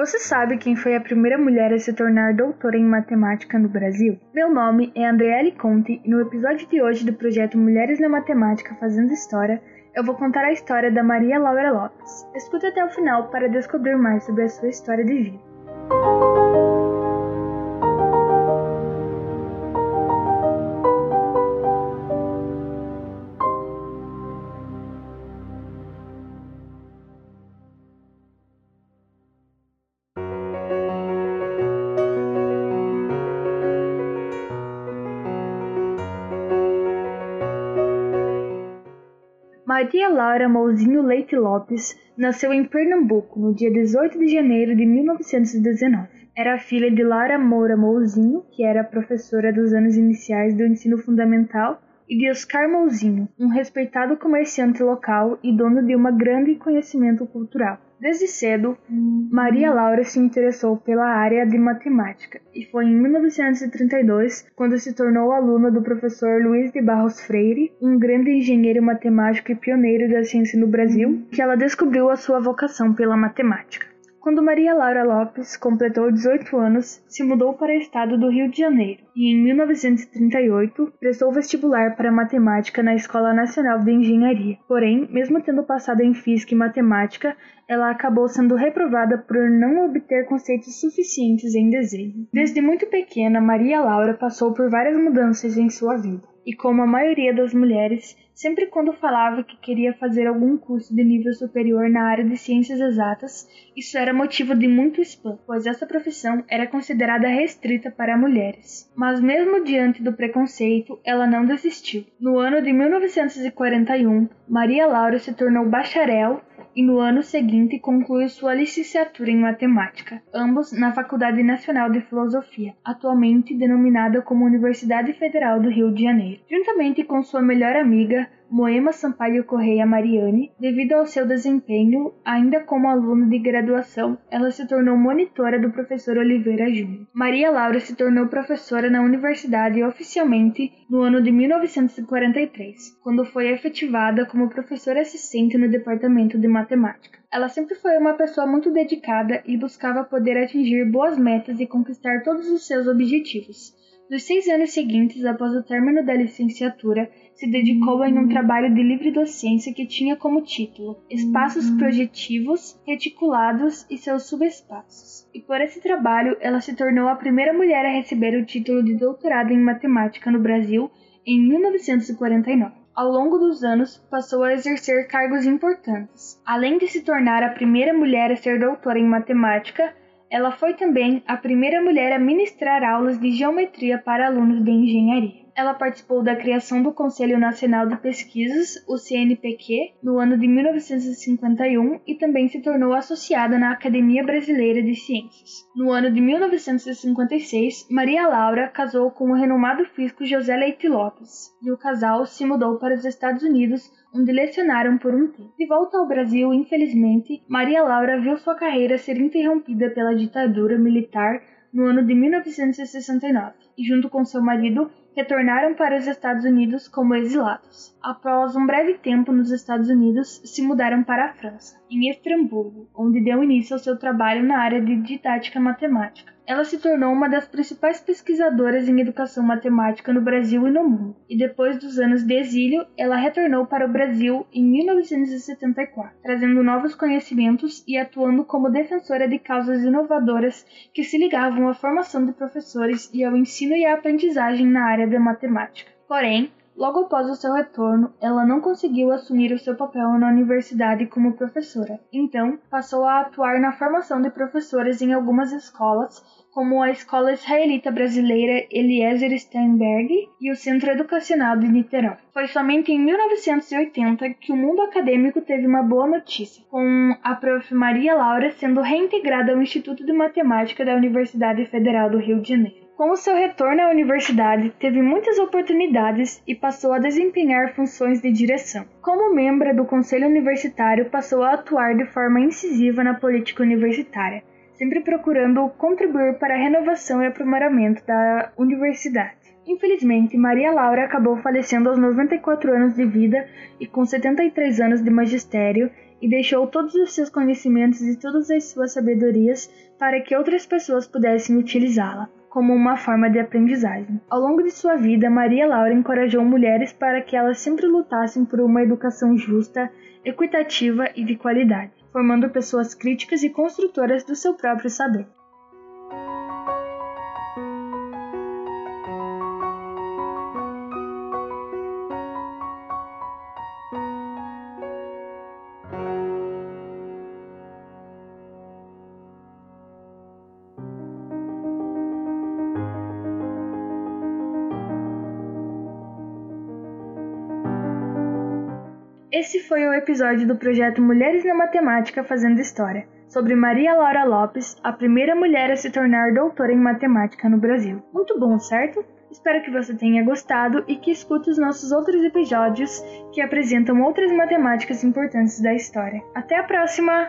Você sabe quem foi a primeira mulher a se tornar doutora em matemática no Brasil? Meu nome é Andreele Conte e no episódio de hoje do projeto Mulheres na Matemática Fazendo História, eu vou contar a história da Maria Laura Lopes. Escute até o final para descobrir mais sobre a sua história de vida. Maria Laura Mouzinho Leite Lopes nasceu em Pernambuco no dia 18 de janeiro de 1919. Era filha de Laura Moura Mouzinho, que era professora dos anos iniciais do ensino fundamental, e de Oscar Mouzinho, um respeitado comerciante local e dono de um grande conhecimento cultural. Desde cedo, Maria Laura se interessou pela área de matemática e foi em 1932 quando se tornou aluna do professor Luiz de Barros Freire, um grande engenheiro matemático e pioneiro da ciência no Brasil, que ela descobriu a sua vocação pela matemática. Quando Maria Laura Lopes completou 18 anos, se mudou para o estado do Rio de Janeiro e, em 1938, prestou vestibular para matemática na Escola Nacional de Engenharia. Porém, mesmo tendo passado em física e matemática, ela acabou sendo reprovada por não obter conceitos suficientes em desenho. Desde muito pequena, Maria Laura passou por várias mudanças em sua vida e como a maioria das mulheres, sempre quando falava que queria fazer algum curso de nível superior na área de ciências exatas, isso era motivo de muito spam, pois essa profissão era considerada restrita para mulheres. Mas mesmo diante do preconceito, ela não desistiu. No ano de 1941, Maria Laura se tornou bacharel e no ano seguinte concluiu sua licenciatura em matemática, ambos na Faculdade Nacional de Filosofia, atualmente denominada como Universidade Federal do Rio de Janeiro. Juntamente com sua melhor amiga, Moema Sampaio Correia Mariani, devido ao seu desempenho, ainda como aluna de graduação, ela se tornou monitora do professor Oliveira Júnior. Maria Laura se tornou professora na universidade oficialmente no ano de 1943, quando foi efetivada como professora assistente no departamento de matemática. Ela sempre foi uma pessoa muito dedicada e buscava poder atingir boas metas e conquistar todos os seus objetivos. Nos seis anos seguintes, após o término da licenciatura, se dedicou em um trabalho de livre docência que tinha como título Espaços Projetivos, Reticulados e seus Subespaços. E por esse trabalho, ela se tornou a primeira mulher a receber o título de doutorado em matemática no Brasil em 1949 ao longo dos anos, passou a exercer cargos importantes. Além de se tornar a primeira mulher a ser doutora em matemática, ela foi também a primeira mulher a ministrar aulas de geometria para alunos de engenharia. Ela participou da criação do Conselho Nacional de Pesquisas, o CNPq, no ano de 1951 e também se tornou associada na Academia Brasileira de Ciências. No ano de 1956, Maria Laura casou com o renomado físico José Leite Lopes, e o casal se mudou para os Estados Unidos onde lecionaram por um tempo. De volta ao Brasil, infelizmente, Maria Laura viu sua carreira ser interrompida pela ditadura militar no ano de 1969 e, junto com seu marido, retornaram para os Estados Unidos como exilados. Após um breve tempo nos Estados Unidos, se mudaram para a França, em Estrasburgo, onde deu início ao seu trabalho na área de didática matemática. Ela se tornou uma das principais pesquisadoras em educação matemática no Brasil e no mundo, e depois dos anos de exílio, ela retornou para o Brasil em 1974, trazendo novos conhecimentos e atuando como defensora de causas inovadoras que se ligavam à formação de professores e ao ensino e à aprendizagem na área da matemática. Porém, Logo após o seu retorno, ela não conseguiu assumir o seu papel na universidade como professora. Então, passou a atuar na formação de professores em algumas escolas, como a Escola Israelita Brasileira Eliezer Steinberg e o Centro Educacional de Niterói. Foi somente em 1980 que o mundo acadêmico teve uma boa notícia, com a prof. Maria Laura sendo reintegrada ao Instituto de Matemática da Universidade Federal do Rio de Janeiro. Com o seu retorno à universidade, teve muitas oportunidades e passou a desempenhar funções de direção. Como membro do conselho universitário, passou a atuar de forma incisiva na política universitária, sempre procurando contribuir para a renovação e aprimoramento da universidade. Infelizmente, Maria Laura acabou falecendo aos 94 anos de vida e com 73 anos de magistério e deixou todos os seus conhecimentos e todas as suas sabedorias para que outras pessoas pudessem utilizá-la como uma forma de aprendizagem. Ao longo de sua vida, Maria Laura encorajou mulheres para que elas sempre lutassem por uma educação justa, equitativa e de qualidade, formando pessoas críticas e construtoras do seu próprio saber. Esse foi o episódio do projeto Mulheres na Matemática Fazendo História, sobre Maria Laura Lopes, a primeira mulher a se tornar doutora em matemática no Brasil. Muito bom, certo? Espero que você tenha gostado e que escute os nossos outros episódios que apresentam outras matemáticas importantes da história. Até a próxima!